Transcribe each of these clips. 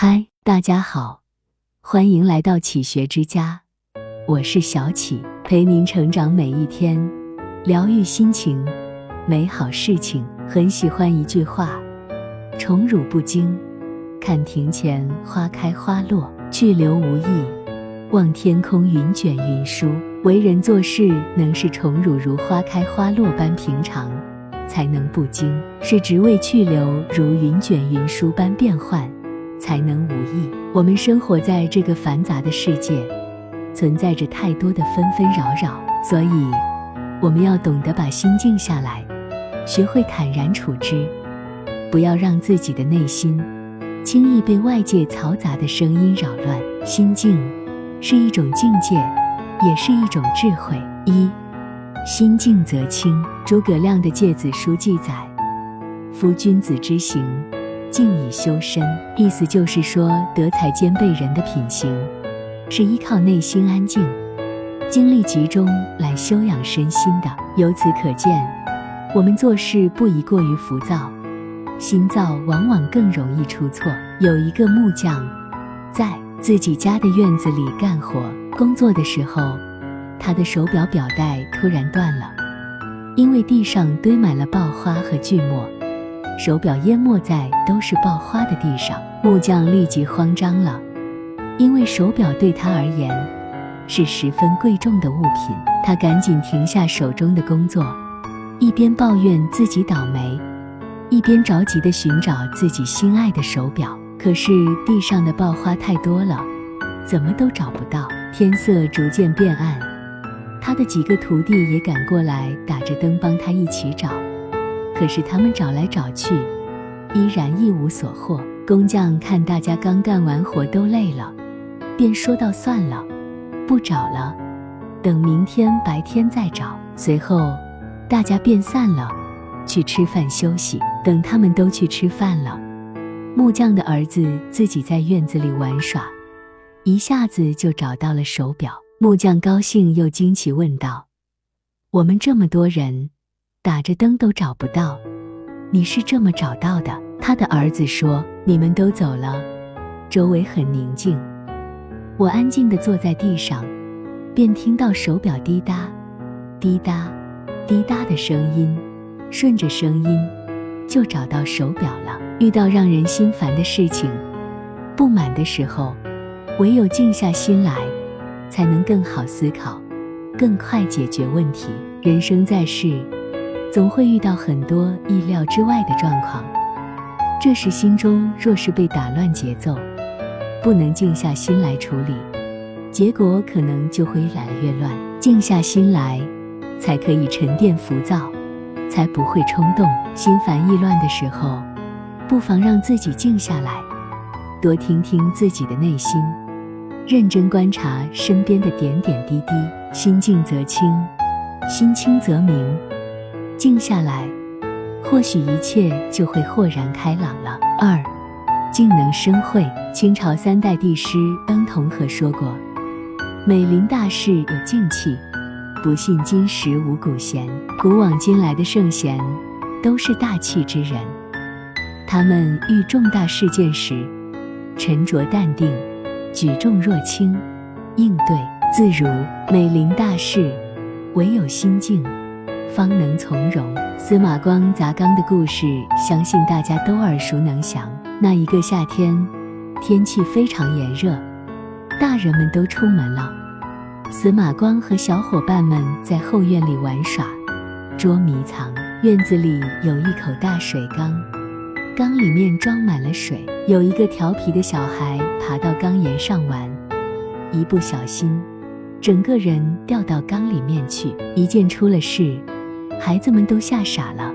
嗨，大家好，欢迎来到启学之家，我是小启，陪您成长每一天，疗愈心情，美好事情。很喜欢一句话：宠辱不惊，看庭前花开花落；去留无意，望天空云卷云舒。为人做事，能是宠辱如花开花落般平常，才能不惊；是职位去留如云卷云舒般变幻。才能无益。我们生活在这个繁杂的世界，存在着太多的纷纷扰扰，所以我们要懂得把心静下来，学会坦然处之，不要让自己的内心轻易被外界嘈杂的声音扰乱。心静是一种境界，也是一种智慧。一心静则清。诸葛亮的《诫子书》记载：“夫君子之行。”静以修身，意思就是说，德才兼备人的品行，是依靠内心安静、精力集中来修养身心的。由此可见，我们做事不宜过于浮躁，心躁往往更容易出错。有一个木匠，在自己家的院子里干活工作的时候，他的手表表带突然断了，因为地上堆满了爆花和锯末。手表淹没在都是爆花的地上，木匠立即慌张了，因为手表对他而言是十分贵重的物品。他赶紧停下手中的工作，一边抱怨自己倒霉，一边着急地寻找自己心爱的手表。可是地上的爆花太多了，怎么都找不到。天色逐渐变暗，他的几个徒弟也赶过来，打着灯帮他一起找。可是他们找来找去，依然一无所获。工匠看大家刚干完活都累了，便说道：“算了，不找了，等明天白天再找。”随后，大家便散了，去吃饭休息。等他们都去吃饭了，木匠的儿子自己在院子里玩耍，一下子就找到了手表。木匠高兴又惊奇，问道：“我们这么多人。”打着灯都找不到，你是这么找到的？他的儿子说：“你们都走了，周围很宁静，我安静地坐在地上，便听到手表滴答、滴答、滴答的声音，顺着声音就找到手表了。遇到让人心烦的事情、不满的时候，唯有静下心来，才能更好思考，更快解决问题。人生在世。”总会遇到很多意料之外的状况，这时心中若是被打乱节奏，不能静下心来处理，结果可能就会越来越乱。静下心来，才可以沉淀浮躁，才不会冲动。心烦意乱的时候，不妨让自己静下来，多听听自己的内心，认真观察身边的点点滴滴。心静则清，心清则明。静下来，或许一切就会豁然开朗了。二，静能生慧。清朝三代帝师恩同和说过：“美林大事有静气，不信今时无古贤。”古往今来的圣贤都是大气之人，他们遇重大事件时，沉着淡定，举重若轻，应对自如。美林大事，唯有心静。方能从容。司马光砸缸的故事，相信大家都耳熟能详。那一个夏天，天气非常炎热，大人们都出门了。司马光和小伙伴们在后院里玩耍，捉迷藏。院子里有一口大水缸，缸里面装满了水。有一个调皮的小孩爬到缸沿上玩，一不小心，整个人掉到缸里面去。一见出了事。孩子们都吓傻了，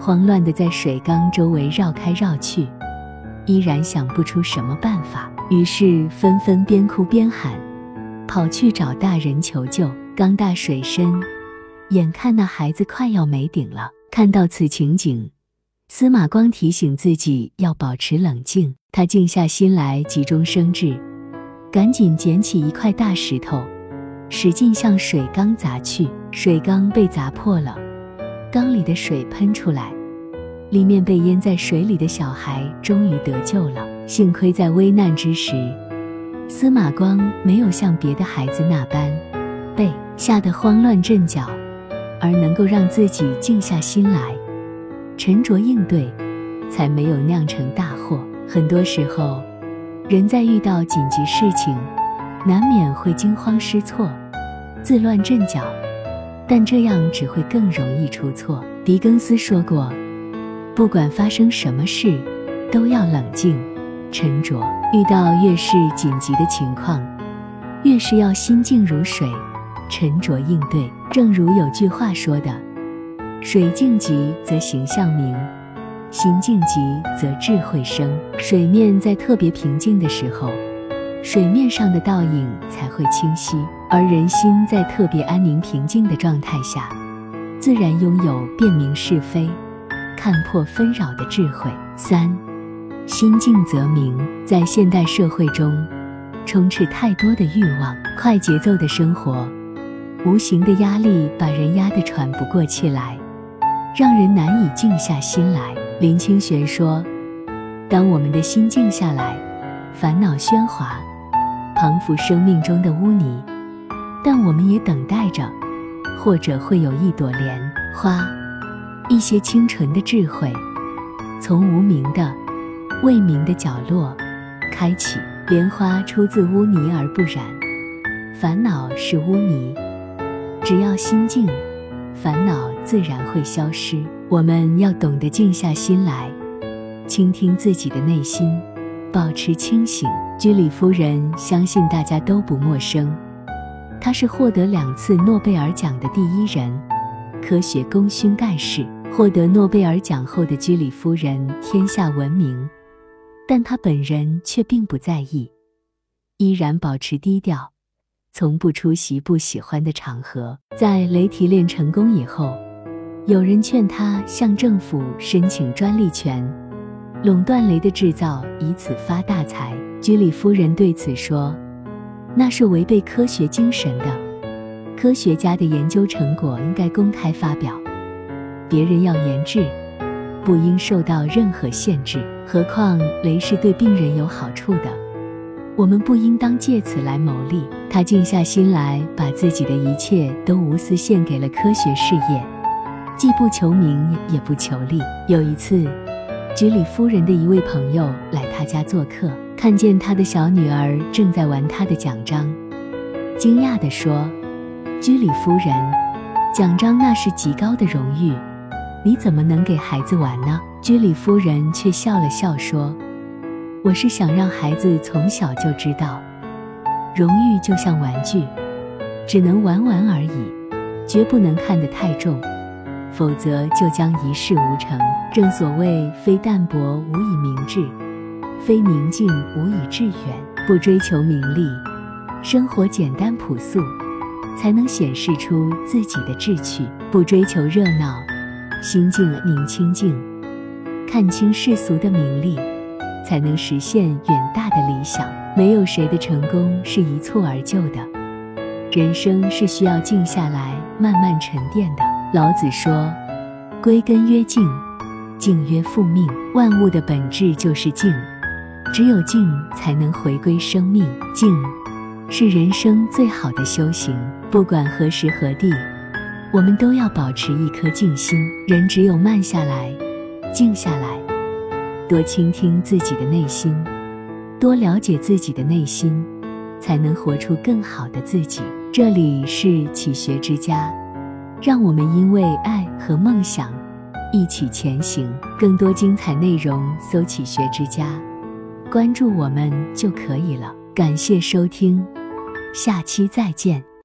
慌乱地在水缸周围绕开绕去，依然想不出什么办法，于是纷纷边哭边喊，跑去找大人求救。缸大水深，眼看那孩子快要没顶了。看到此情景，司马光提醒自己要保持冷静。他静下心来，急中生智，赶紧捡起一块大石头。使劲向水缸砸去，水缸被砸破了，缸里的水喷出来，里面被淹在水里的小孩终于得救了。幸亏在危难之时，司马光没有像别的孩子那般被吓得慌乱阵脚，而能够让自己静下心来，沉着应对，才没有酿成大祸。很多时候，人在遇到紧急事情，难免会惊慌失措、自乱阵脚，但这样只会更容易出错。狄更斯说过：“不管发生什么事，都要冷静、沉着。遇到越是紧急的情况，越是要心静如水、沉着应对。正如有句话说的：‘水静极则形象明，心静极则智慧生。’水面在特别平静的时候，水面上的倒影才会清晰；而人心在特别安宁平静的状态下。”自然拥有辨明是非、看破纷扰的智慧。三，心静则明。在现代社会中，充斥太多的欲望，快节奏的生活，无形的压力把人压得喘不过气来，让人难以静下心来。林清玄说：“当我们的心静下来，烦恼喧哗，彷佛生命中的污泥，但我们也等待着。”或者会有一朵莲花，一些清纯的智慧，从无名的、未明的角落开启。莲花出自污泥而不染，烦恼是污泥，只要心静，烦恼自然会消失。我们要懂得静下心来，倾听自己的内心，保持清醒。居里夫人相信大家都不陌生。他是获得两次诺贝尔奖的第一人，科学功勋盖世。获得诺贝尔奖后的居里夫人天下闻名，但她本人却并不在意，依然保持低调，从不出席不喜欢的场合。在雷提炼成功以后，有人劝他向政府申请专利权，垄断镭的制造，以此发大财。居里夫人对此说。那是违背科学精神的。科学家的研究成果应该公开发表，别人要研制，不应受到任何限制。何况镭是对病人有好处的，我们不应当借此来牟利。他静下心来，把自己的一切都无私献给了科学事业，既不求名，也不求利。有一次，居里夫人的一位朋友来他家做客。看见他的小女儿正在玩他的奖章，惊讶地说：“居里夫人，奖章那是极高的荣誉，你怎么能给孩子玩呢？”居里夫人却笑了笑说：“我是想让孩子从小就知道，荣誉就像玩具，只能玩玩而已，绝不能看得太重，否则就将一事无成。正所谓，非淡泊无以明志。”非宁静无以致远，不追求名利，生活简单朴素，才能显示出自己的志趣；不追求热闹，心静宁清静，看清世俗的名利，才能实现远大的理想。没有谁的成功是一蹴而就的，人生是需要静下来慢慢沉淀的。老子说：“归根曰静，静曰复命。万物的本质就是静。”只有静，才能回归生命。静，是人生最好的修行。不管何时何地，我们都要保持一颗静心。人只有慢下来，静下来，多倾听自己的内心，多了解自己的内心，才能活出更好的自己。这里是启学之家，让我们因为爱和梦想一起前行。更多精彩内容，搜“启学之家”。关注我们就可以了。感谢收听，下期再见。